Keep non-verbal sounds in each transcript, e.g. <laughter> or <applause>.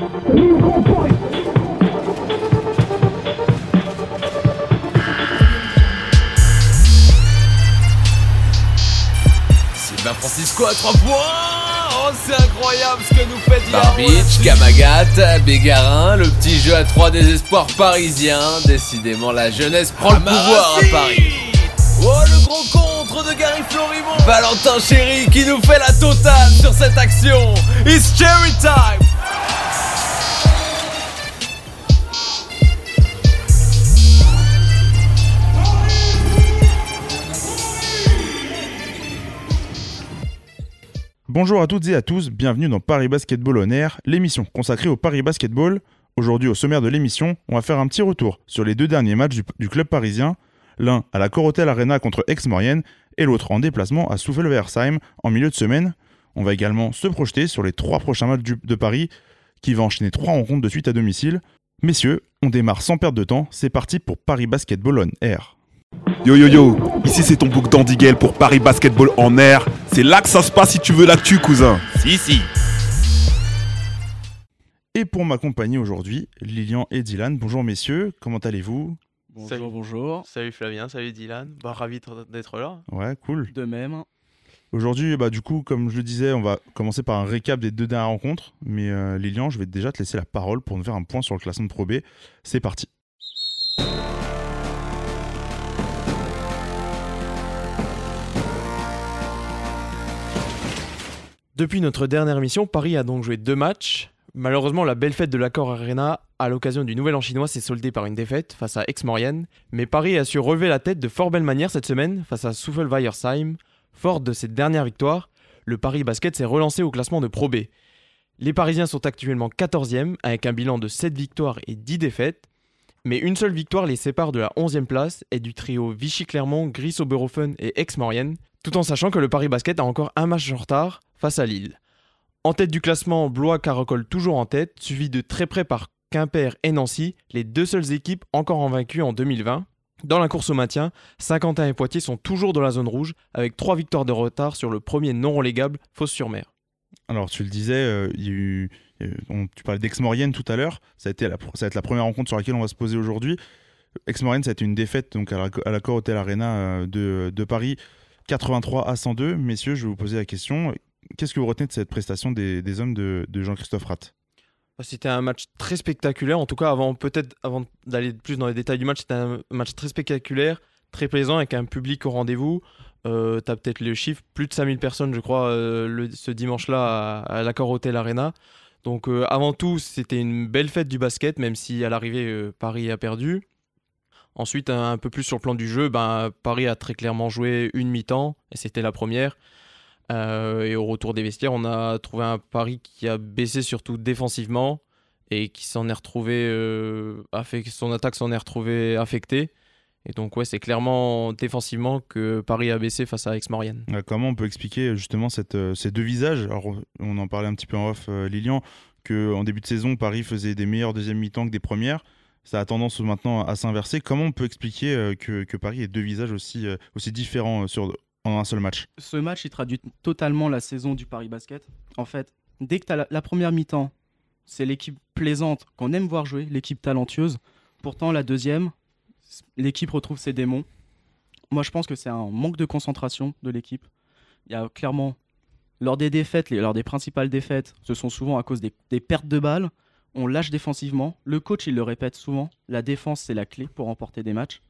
Sylvain Francisco à 3 points Oh c'est incroyable ce que nous fait Barbic, Kamagat, Bégarin, le petit jeu à trois désespoirs parisiens. Décidément, la jeunesse prend le pouvoir à Paris. Oh le gros contre de Gary Florimont Valentin Chéri qui nous fait la totale sur cette action. It's cherry time Bonjour à toutes et à tous, bienvenue dans Paris Basketball On Air, l'émission consacrée au Paris Basketball. Aujourd'hui, au sommaire de l'émission, on va faire un petit retour sur les deux derniers matchs du, club parisien, l'un à la Corotel Arena contre Aix-Maurienne et l'autre en déplacement à Souffle-Versheim en milieu de semaine. On va également se projeter sur les trois prochains matchs de Paris qui va enchaîner trois rencontres de suite à domicile. Messieurs, on démarre sans perdre de temps, c'est parti pour Paris Basketball On Air. Yo yo yo, ici c'est ton book d'Andigel pour Paris Basketball en air. C'est là que ça se passe si tu veux l'actu, cousin. Si, si. Et pour m'accompagner aujourd'hui, Lilian et Dylan. Bonjour messieurs, comment allez-vous? Bonjour, Salut. bonjour. Salut Flavien, salut Dylan. Bah, ravi d'être- d'être là. Ouais, cool. De même. Aujourd'hui, bah, du coup, comme je le disais, on va commencer par un récap des deux dernières rencontres. Mais euh, Lilian, je vais déjà te laisser la parole pour nous faire un point sur le classement de Pro B. C'est parti. Depuis notre dernière émission, Paris a donc joué deux matchs. Malheureusement, la belle fête de l'Accor Arena à l'occasion du Nouvel An chinois s'est soldée par une défaite face à Aix-Maurienne. Mais Paris a su relever la tête de fort belle manière cette semaine face à Souffle-Weiersheim. Fort de cette dernière victoire, le Paris Basket s'est relancé au classement de Pro B. Les Parisiens sont actuellement 14e avec un bilan de 7 victoires et 10 défaites. Mais une seule victoire les sépare de la 11e place et du trio Vichy-Clermont, Gris-Oberhofen et Aix-Maurienne, tout en sachant que le Paris Basket a encore un match en retard face à Lille. En tête du classement, Blois caracole toujours en tête, suivi de très près par Quimper et Nancy, les deux seules équipes encore invaincues en 2020. Dans la course au maintien, Saint-Quentin et Poitiers sont toujours dans la zone rouge, avec trois victoires de retard sur le premier non relégable, Fos-sur-Mer. Alors, tu le disais, tu parlais d'Aix-Maurienne tout à l'heure. Ça, va être la première rencontre sur laquelle on va se poser aujourd'hui. Aix-Maurienne, ça a été une défaite donc, à la, à la Hotel Arena euh, de Paris, 83 à 102. Messieurs, je vais vous poser la question. Qu'est-ce que vous retenez de cette prestation des, hommes de, Jean-Christophe Ratt Bah, C'était un match très spectaculaire. En tout cas, avant peut-être avant d'aller plus dans les détails du match, c'était un match très spectaculaire, très plaisant avec un public au rendez-vous. Euh, T'as peut-être le chiffre, plus de 5000 personnes, je crois, euh, ce dimanche-là à, à l'Accor Hotel Arena. Donc euh, avant tout, c'était une belle fête du basket, même si à l'arrivée, euh, Paris a perdu. Ensuite, un, un peu plus sur le plan du jeu, ben, Paris a très clairement joué une mi-temps, et c'était la première. Euh, et au retour des vestiaires, on a trouvé un Paris qui a baissé surtout défensivement et qui s'en est retrouvé, euh, son attaque s'en est retrouvée affectée. Et donc ouais, c'est clairement défensivement que Paris a baissé face à Aix-Maurienne. Euh, Comment on peut expliquer justement euh, ces deux visages? Alors, on en parlait un petit peu en off, Lilian, qu'en début de saison, Paris faisait des meilleures deuxième mi-temps que des premières. Ça a tendance maintenant à s'inverser. Comment on peut expliquer que, Paris ait deux visages aussi, aussi différents sur, en un seul match Ce match, il traduit totalement la saison du Paris Basket. En fait, dès que tu as la, première mi-temps, c'est l'équipe plaisante qu'on aime voir jouer, l'équipe talentueuse. Pourtant, la deuxième, l'équipe retrouve ses démons. Moi, je pense que c'est un manque de concentration de l'équipe. Il y a clairement, lors des défaites, lors des principales défaites, ce sont souvent à cause des, des pertes de balles. On lâche défensivement. Le coach, il le répète souvent, la défense, c'est la clé pour remporter des matchs.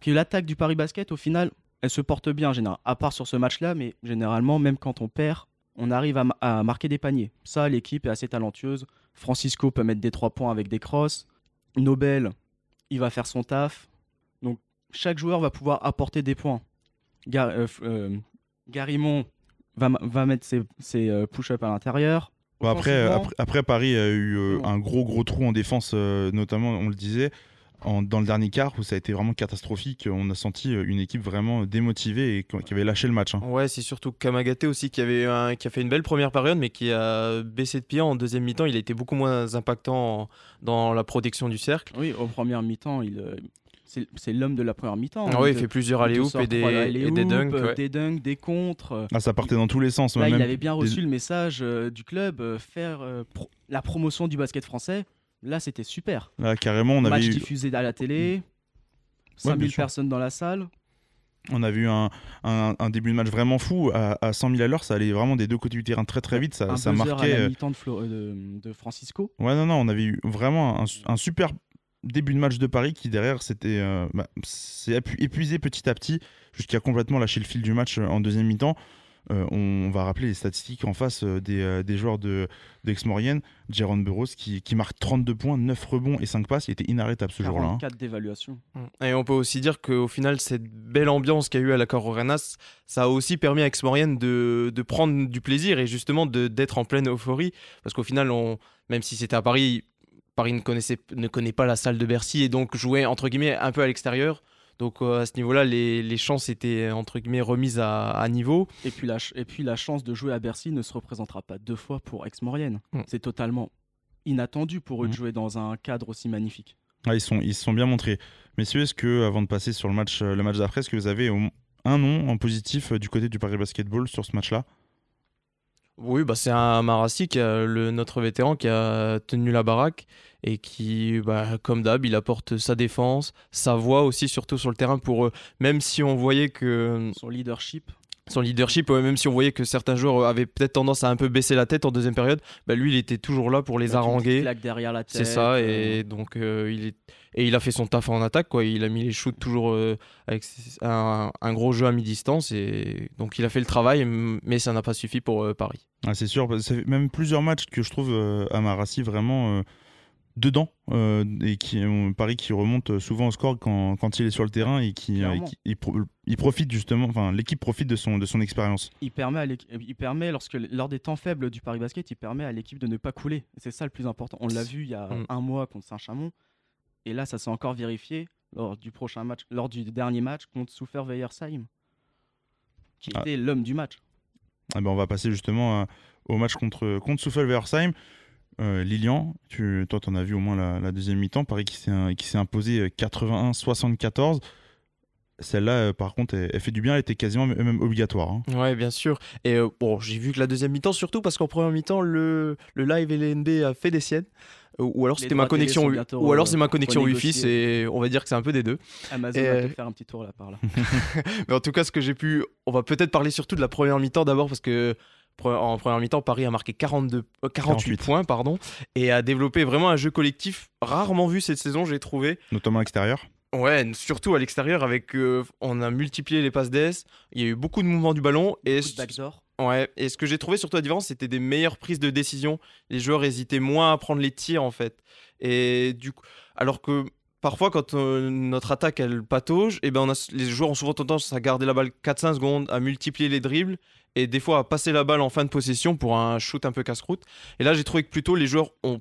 Puis l'attaque du Paris Basket, au final, elle se porte bien, en général, à part sur ce match-là, mais généralement, même quand on perd, on arrive à, ma- à marquer des paniers. Ça, l'équipe est assez talentueuse. Francisco peut mettre des 3 points avec des crosses. Nobel, il va faire son taf. Donc, chaque joueur va pouvoir apporter des points. Gar- euh, euh, Garimond va, mettre ses, ses, euh, push-ups à l'intérieur. Bon, après, Offensivement, après, après, Paris a eu euh, un gros gros trou en défense, notamment, on le disait, en- dans le dernier quart où ça a été vraiment catastrophique. On a senti euh, une équipe vraiment démotivée et qui avait lâché le match. hein. Ouais, c'est surtout Kamagaté aussi qui, avait un- qui a fait une belle première période, mais qui a baissé de pied en deuxième mi-temps. Il a été beaucoup moins impactant en- dans la protection du cercle. Oui, au premier mi-temps, il, euh, c'est l'homme de la première mi-temps. Ah oui, il fait plusieurs alley et des, et des dunks. ouais. Des dunks, des contres. euh, Ah, ça partait dans tous les sens. Là, même il avait bien des- reçu le message euh, du club, euh, faire euh, pro- la promotion du basket français. Là, c'était super. Là, carrément, on avait Match eu, diffusé à la télé, 5000 sûr. personnes dans la salle. on a vu un, un- un début de match vraiment fou. À, à 100 000 à l'heure, ça allait vraiment des deux côtés du terrain très très vite. Ça, un ça marquait. à la euh, mi-temps de, euh, de- de Francisco. Ouais, non, non, on avait eu vraiment un, un super début de match de Paris qui, derrière, c'était euh, bah, épuisé petit à petit jusqu'à complètement lâcher le fil du match en deuxième mi-temps. Euh, on va rappeler les statistiques en face euh, des, euh, des joueurs de, de Aix-Maurienne. Jérôme Burroughs qui, qui marque 32 points, 9 rebonds et 5 passes. Il était inarrêtable ce jour-là. hein. 44 d'évaluation. Mm. Et on peut aussi dire qu'au final, cette belle ambiance qu'il y a eu à la Cororenas, ça a aussi permis à Aix-Maurienne de, de prendre du plaisir et justement de- d'être en pleine euphorie. Parce qu'au final, on, même si c'était à Paris, Paris ne, connaissait, ne connaît pas la salle de Bercy et donc jouait entre guillemets un peu à l'extérieur. Donc euh, à ce niveau-là, les, les chances étaient entre guillemets remises à, à niveau. Et puis, la ch- et puis la chance de jouer à Bercy ne se représentera pas deux fois pour Aix-Maurienne. Mm. C'est totalement inattendu pour eux Mm. de jouer dans un cadre aussi magnifique. Ah, ils, sont, ils se sont bien montrés. Messieurs, est-ce que, avant de passer sur le match, euh, le match d'après, est-ce que vous avez un nom en positif euh, du côté du Paris Basketball sur ce match-là? Oui, bah c'est un Marassi, qui a le, notre vétéran, qui a tenu la baraque et qui, bah, comme d'hab, il apporte sa défense, sa voix aussi, surtout sur le terrain pour. Même si on voyait que Son leadership, son leadership, même si on voyait que certains joueurs avaient peut-être tendance à un peu baisser la tête en deuxième période, bah, lui, il était toujours là pour les avec une haranguer. claque derrière la tête. C'est ça, euh, et donc euh, il est et il a fait son taf en attaque, quoi. Il a mis les shoots toujours euh, avec un, un gros jeu à mi-distance, et donc il a fait le travail, mais ça n'a pas suffi pour euh, Paris. Ah, c'est sûr, ça fait même plusieurs matchs que je trouve euh, Amarassi vraiment euh, dedans euh, et qui ont Paris qui remonte souvent au score quand, quand il est sur le terrain et qui, euh, qui- il, pro- il profite justement, enfin l'équipe profite de son de son expérience. il permet, à il permet lorsque, lors des temps faibles du Paris Basket, il permet à l'équipe de ne pas couler. C'est ça le plus important. On l'a vu il y a Mm. un mois contre Saint-Chamond. Et là, ça s'est encore vérifié lors du prochain match, lors du dernier match contre Soufer Veyersheim, qui Ah. était l'homme du match. Ah ben, on va passer justement à- au match contre contre Souffel-Versheim. Euh, Lilian, tu, toi, t'en as vu au moins la, la deuxième mi-temps. Paris qui s'est qui s'est imposé euh, 81-74. Celle-là, euh, par contre, elle, elle fait du bien. Elle était quasiment même obligatoire. hein. Ouais, bien sûr. Et euh, bon, j'ai vu que la deuxième mi-temps, surtout parce qu'en première mi-temps, le, le live LNB a fait des siennes. Euh, Ou alors c'était ma connexion, bientôt, ou alors euh, c'est ma connexion Wi-Fi. C'est, on va dire que c'est un peu des deux. Amazon Et, va euh, peut-être faire un petit tour là par là. <laughs> Mais en tout cas, ce que j'ai pu, on va peut-être parler surtout de la première mi-temps d'abord parce que en première mi-temps, Paris a marqué 42, euh, 48, 48. points, pardon, et a développé vraiment un jeu collectif rarement vu cette saison, j'ai trouvé. Notamment à l'extérieur. Ouais, surtout à l'extérieur avec, euh, on a multiplié les passes d'ess, il y a eu beaucoup de mouvements du ballon et backdoor. Ouais, et ce que j'ai trouvé surtout la différence, c'était des meilleures prises de décision. Les joueurs hésitaient moins à prendre les tirs en fait. Et du coup, alors que parfois quand euh, notre attaque elle patauge, et ben on a, les joueurs ont souvent tendance à garder la balle 4-5 secondes, à multiplier les dribbles et des fois à passer la balle en fin de possession pour un shoot un peu casse-croûte. Et là, j'ai trouvé que plutôt les joueurs ont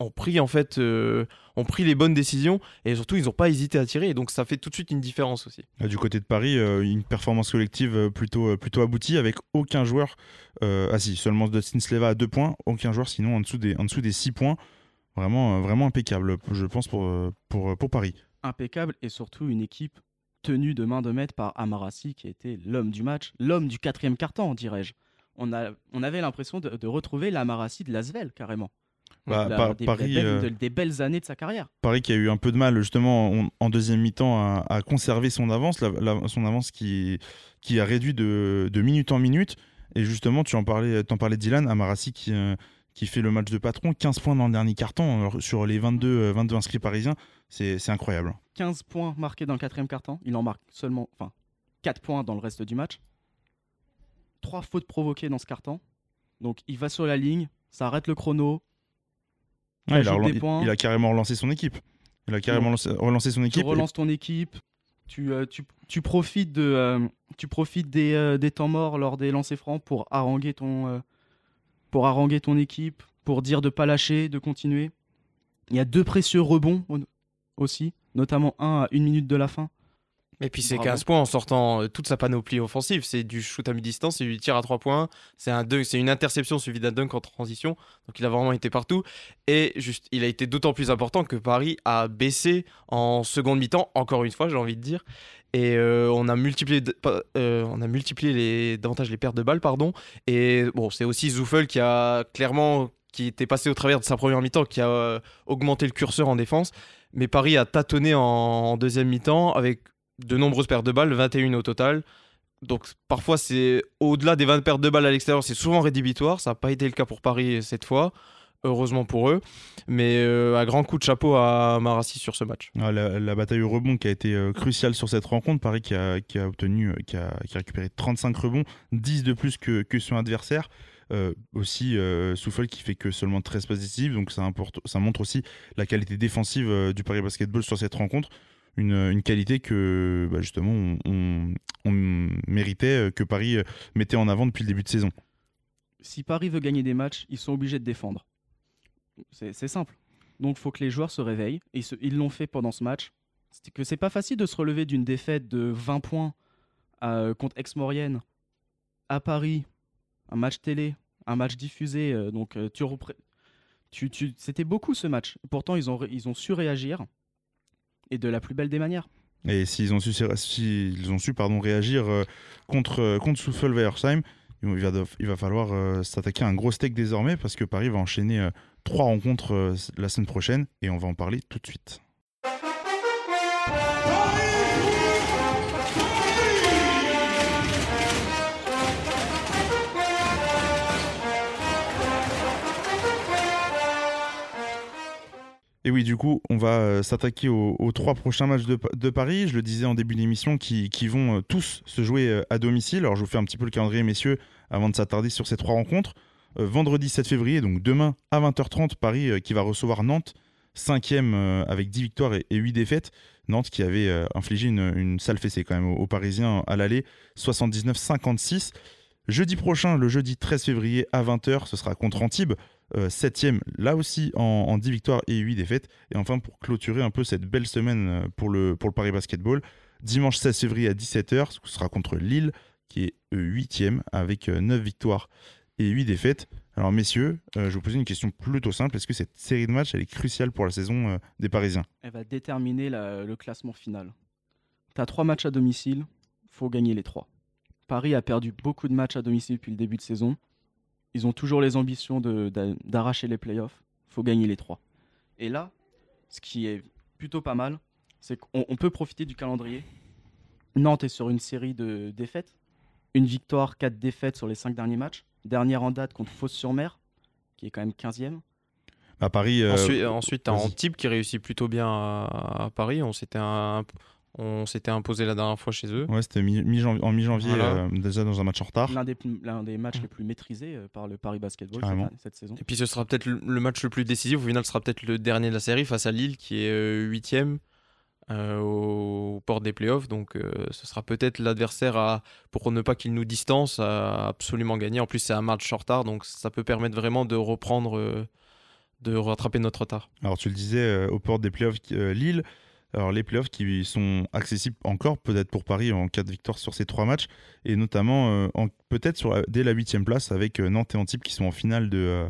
ont pris en fait euh, ont pris les bonnes décisions et surtout ils n'ont pas hésité à tirer et donc ça fait tout de suite une différence aussi. Euh, Du côté de Paris, euh, une performance collective euh, plutôt, plutôt aboutie avec aucun joueur. euh, ah si, seulement Dustin Sleva à 2 points, aucun joueur sinon en dessous des, en dessous des 6 points. Vraiment, vraiment impeccable, je pense, pour, pour, pour Paris. impeccable et surtout une équipe tenue de main de maître par Amarassi qui était l'homme du match, l'homme du quatrième quart-temps, dirais-je. On, a, on avait l'impression de, de retrouver l'Amarassi de Lasvel, carrément. Bah, La- Pa- des, Paris, des belles, euh, de- des belles années de sa carrière. Paris qui a eu un peu de mal justement en, en deuxième mi-temps à, à conserver son avance, la- la- son avance qui, qui a réduit de, de minute en minute. Et justement, tu en parlais, t'en parlais Dylan, Amarassi qui, euh, qui fait le match de patron, 15 points dans le dernier carton sur les 22, euh, 22 inscrits parisiens, c'est incroyable. 15 points marqués dans le quatrième quart-temps. Il en marque seulement enfin, 4 points dans le reste du match. 3 fautes provoquées dans ce quart-temps. Donc il va sur la ligne, ça arrête le chrono. Il, a ajoute relan- des points. il- il a carrément relancé son équipe. Il a carrément lancé- relancé son Tu équipe. relances ton équipe. Tu, euh, tu, tu profites, de, euh, tu profites des, euh, des temps morts lors des lancers francs pour haranguer ton, euh, pour haranguer ton équipe, pour dire de pas lâcher, de continuer. Il y a deux précieux rebonds au- aussi, notamment un à une minute de la fin. Et puis c'est Bravo. 15 points en sortant euh, toute sa panoplie offensive. C'est du shoot à mi-distance, c'est du tir à 3 points, c'est un dunk- c'est une interception suivie d'un dunk en transition. Donc il a vraiment été partout. Et juste, il a été d'autant plus important que Paris a baissé en seconde mi-temps, encore une fois, j'ai envie de dire. Et euh, on, a multiplié, de- euh, on a multiplié les, davantage les pertes de balles, pardon. Et bon, c'est aussi Zoufel qui a clairement, qui était passé au travers de sa première mi-temps, qui a euh, augmenté le curseur en défense. Mais Paris a tâtonné en, en deuxième mi-temps avec de nombreuses pertes de balles, 21 au total. Donc parfois c'est au-delà des 20 pertes de balles à l'extérieur, c'est souvent rédhibitoire. Ça n'a pas été le cas pour Paris cette fois, heureusement pour eux. Mais euh, un grand coup de chapeau à Marassi sur ce match. Ah, la, bataille au rebond qui a été euh, cruciale sur cette rencontre. Paris qui a, obtenu, euh, qui a, qui a récupéré 35 rebonds, 10 de plus que, son adversaire. Aussi, euh, qui fait que seulement 13 passes décisives. Donc ça, montre aussi la qualité défensive du Paris Basketball sur cette rencontre. Une, une qualité que bah, justement on, on- méritait, euh, que Paris euh, mettait en avant depuis le début de saison. Si Paris veut gagner des matchs, ils sont obligés de défendre. C'est simple. Donc il faut que les joueurs se réveillent. Et ils l'ont fait pendant ce match. C'est que c'est pas facile de se relever d'une défaite de 20 points euh, contre Aix-Maurienne à Paris, un match télé, un match diffusé. donc tu tu, c'était beaucoup ce match. Pourtant ils ont, ils ont su réagir et de la plus belle des manières. Et s'ils ont su, s'ils ont su pardon, réagir euh, contre, euh, contre Souffle Weiersheim, il va, il va falloir euh, s'attaquer à un gros steak désormais parce que Paris va enchaîner trois rencontres la semaine prochaine et on va en parler tout de suite. Oui, du coup, on va euh, s'attaquer aux, trois prochains matchs de, Paris. Je le disais en début d'émission, qui, qui vont euh, tous se jouer euh, à domicile. Alors, je vous fais un petit peu le calendrier, messieurs, avant de s'attarder sur ces trois rencontres. Vendredi 7 février, donc demain à 20h30, Paris qui va recevoir Nantes, cinquième avec 10 victoires et, et 8 défaites. Nantes qui avait infligé une, sale fessée quand même aux, aux Parisiens à l'aller, 79-56. Jeudi prochain, le jeudi 13 février à 20h, ce sera contre Antibes, septième, là aussi en, en 10 victoires et 8 défaites. Et enfin, pour clôturer un peu cette belle semaine euh, pour le, pour le Paris Basketball, dimanche 16 février à 17h, ce sera contre Lille, qui est 8e avec 9 victoires et 8 défaites. Alors messieurs, euh, je vous poser une question plutôt simple. Est-ce que cette série de matchs, elle est cruciale pour la saison euh, des Parisiens? Elle va déterminer le classement final. Tu as trois matchs à domicile, faut gagner les trois. Paris a perdu beaucoup de matchs à domicile depuis le début de saison. Ils ont toujours les ambitions d'arracher les playoffs. faut gagner les trois. Et là, ce qui est plutôt pas mal, c'est qu'on on peut profiter du calendrier. Nantes est sur une série de défaites. Une victoire, quatre défaites sur les cinq derniers matchs. Dernière en date contre Fos-sur-Mer, qui est quand même 15e. À Paris, euh, ensuite, ensuite t'as vas-y. Antibes qui réussit plutôt bien à, à Paris. On s'était un- on s'était imposé la dernière fois chez eux. ouais, c'était mi- en mi-janvier, Voilà. euh, déjà dans un match en retard. L'un des, des matchs les plus maîtrisés euh, par le Paris Basketball cette, cette saison. Et puis ce sera peut-être le, le match le plus décisif. Au final, ce sera peut-être le dernier de la série face à Lille qui est euh, huitième euh, au, aux portes des playoffs. Donc euh, ce sera peut-être l'adversaire à, pour ne pas qu'il nous distance à absolument gagner. En plus, c'est un match en retard, donc ça peut permettre vraiment de reprendre, euh, de rattraper notre retard. Alors tu le disais, euh, aux portes des playoffs euh, Lille. Alors les playoffs qui sont accessibles encore peut-être pour Paris en cas de victoire sur ces trois matchs et notamment euh, peut-être dès la huitième place avec euh, Nantes et Antibes qui sont en finale de euh,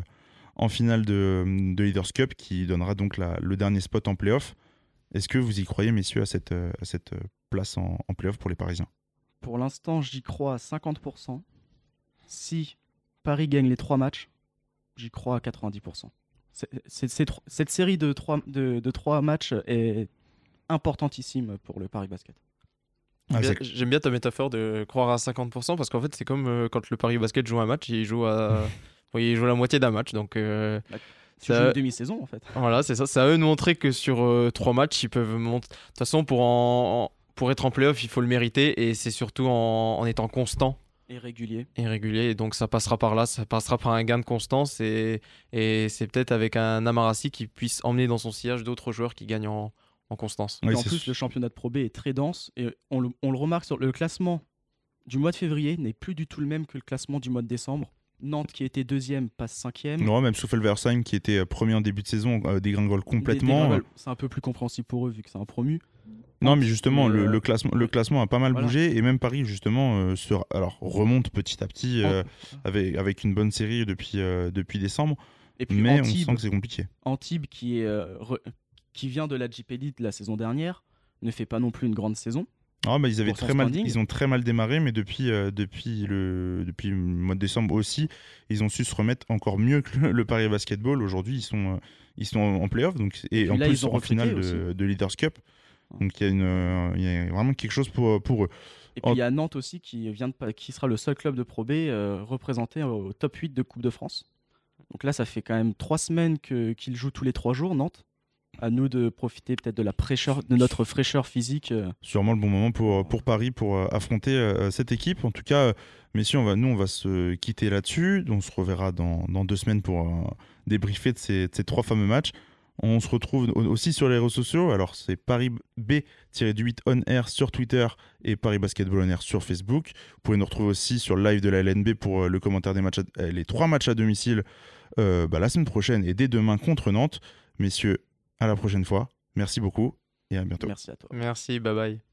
en finale de, de Leaders Cup qui donnera donc le dernier spot en playoff. Est-ce que vous y croyez messieurs à cette, euh, à cette euh, place en, en playoff pour les Parisiens? Pour l'instant, j'y crois à 50%. Si Paris gagne les trois matchs, j'y crois à 90%. C'est- c'est- c'est tro- cette série de trois, de trois matchs est importantissime pour le Paris Basket. Ah, c'est- J'aime bien ta métaphore de croire à 50% parce qu'en fait, c'est comme euh, quand le Paris Basket joue un match, il joue à. <laughs> il joue la moitié d'un match. Donc euh, Tu Ça- joues une demi-saison en fait. voilà, c'est ça. C'est à eux de montrer que sur euh, trois matchs, ils peuvent monter. De toute façon, pour, en- en- pour être en playoff, il faut le mériter et c'est surtout en, en étant constant Et régulier. et régulier. Et donc, ça passera par là, ça passera par un gain de constance et, et c'est peut-être avec un Amarassi qui puisse emmener dans son sillage d'autres joueurs qui gagnent en, en constance. Oui, Et en plus, sûr. le championnat de Pro B est très dense et on le, on le remarque sur le classement du mois de février n'est plus du tout le même que le classement du mois de décembre. Nantes qui était deuxième passe cinquième. Non, même Souffle-Versheim qui était euh, premier en début de saison euh, dégringole complètement. C'est un peu plus compréhensible pour eux vu que c'est un promu. Non, mais justement, Mais, le, euh, le classement, le classement a pas mal voilà. bougé et même Paris, justement, euh, se, alors, remonte petit à petit euh, avec, avec une bonne série depuis, euh, depuis décembre. Et puis Mais on Antibes, sent que c'est compliqué. Antibes qui, est, euh, re- qui vient de la JP Elite la saison dernière, ne fait pas non plus une grande saison. Ah, bah, ils, avaient très mal, ils ont très mal démarré, mais depuis, euh, depuis, le, depuis le mois de décembre aussi, ils ont su se remettre encore mieux que le, le Paris Basketball. Aujourd'hui, ils sont, euh, ils sont en playoff donc, et, en là, plus ils ont en finale de, de Leaders Cup. Donc il y, a une, euh, il y a vraiment quelque chose pour, pour eux. Et puis il y a Nantes aussi qui, vient de, qui sera le seul club de Pro B euh, représenté au top 8 de Coupe de France. Donc là, ça fait quand même trois semaines qu'ils jouent tous les trois jours, Nantes. À nous de profiter peut-être de, notre fraîcheur physique. euh, sûrement le bon moment pour, Paris pour euh, affronter euh, cette équipe. En tout cas, messieurs, nous, on va se quitter là-dessus. On se reverra dans, deux semaines pour débriefer de ces, trois fameux matchs. On se retrouve au- aussi sur les réseaux sociaux. Alors, c'est Paris B-du-8 on air sur Twitter et Paris Basketball on air sur Facebook. Vous pouvez nous retrouver aussi sur le live de la LNB pour le commentaire des matchs, les trois matchs à domicile bah, la semaine prochaine et dès demain contre Nantes. Messieurs, à la prochaine fois. Merci beaucoup et à bientôt. Merci à toi. Merci, bye bye.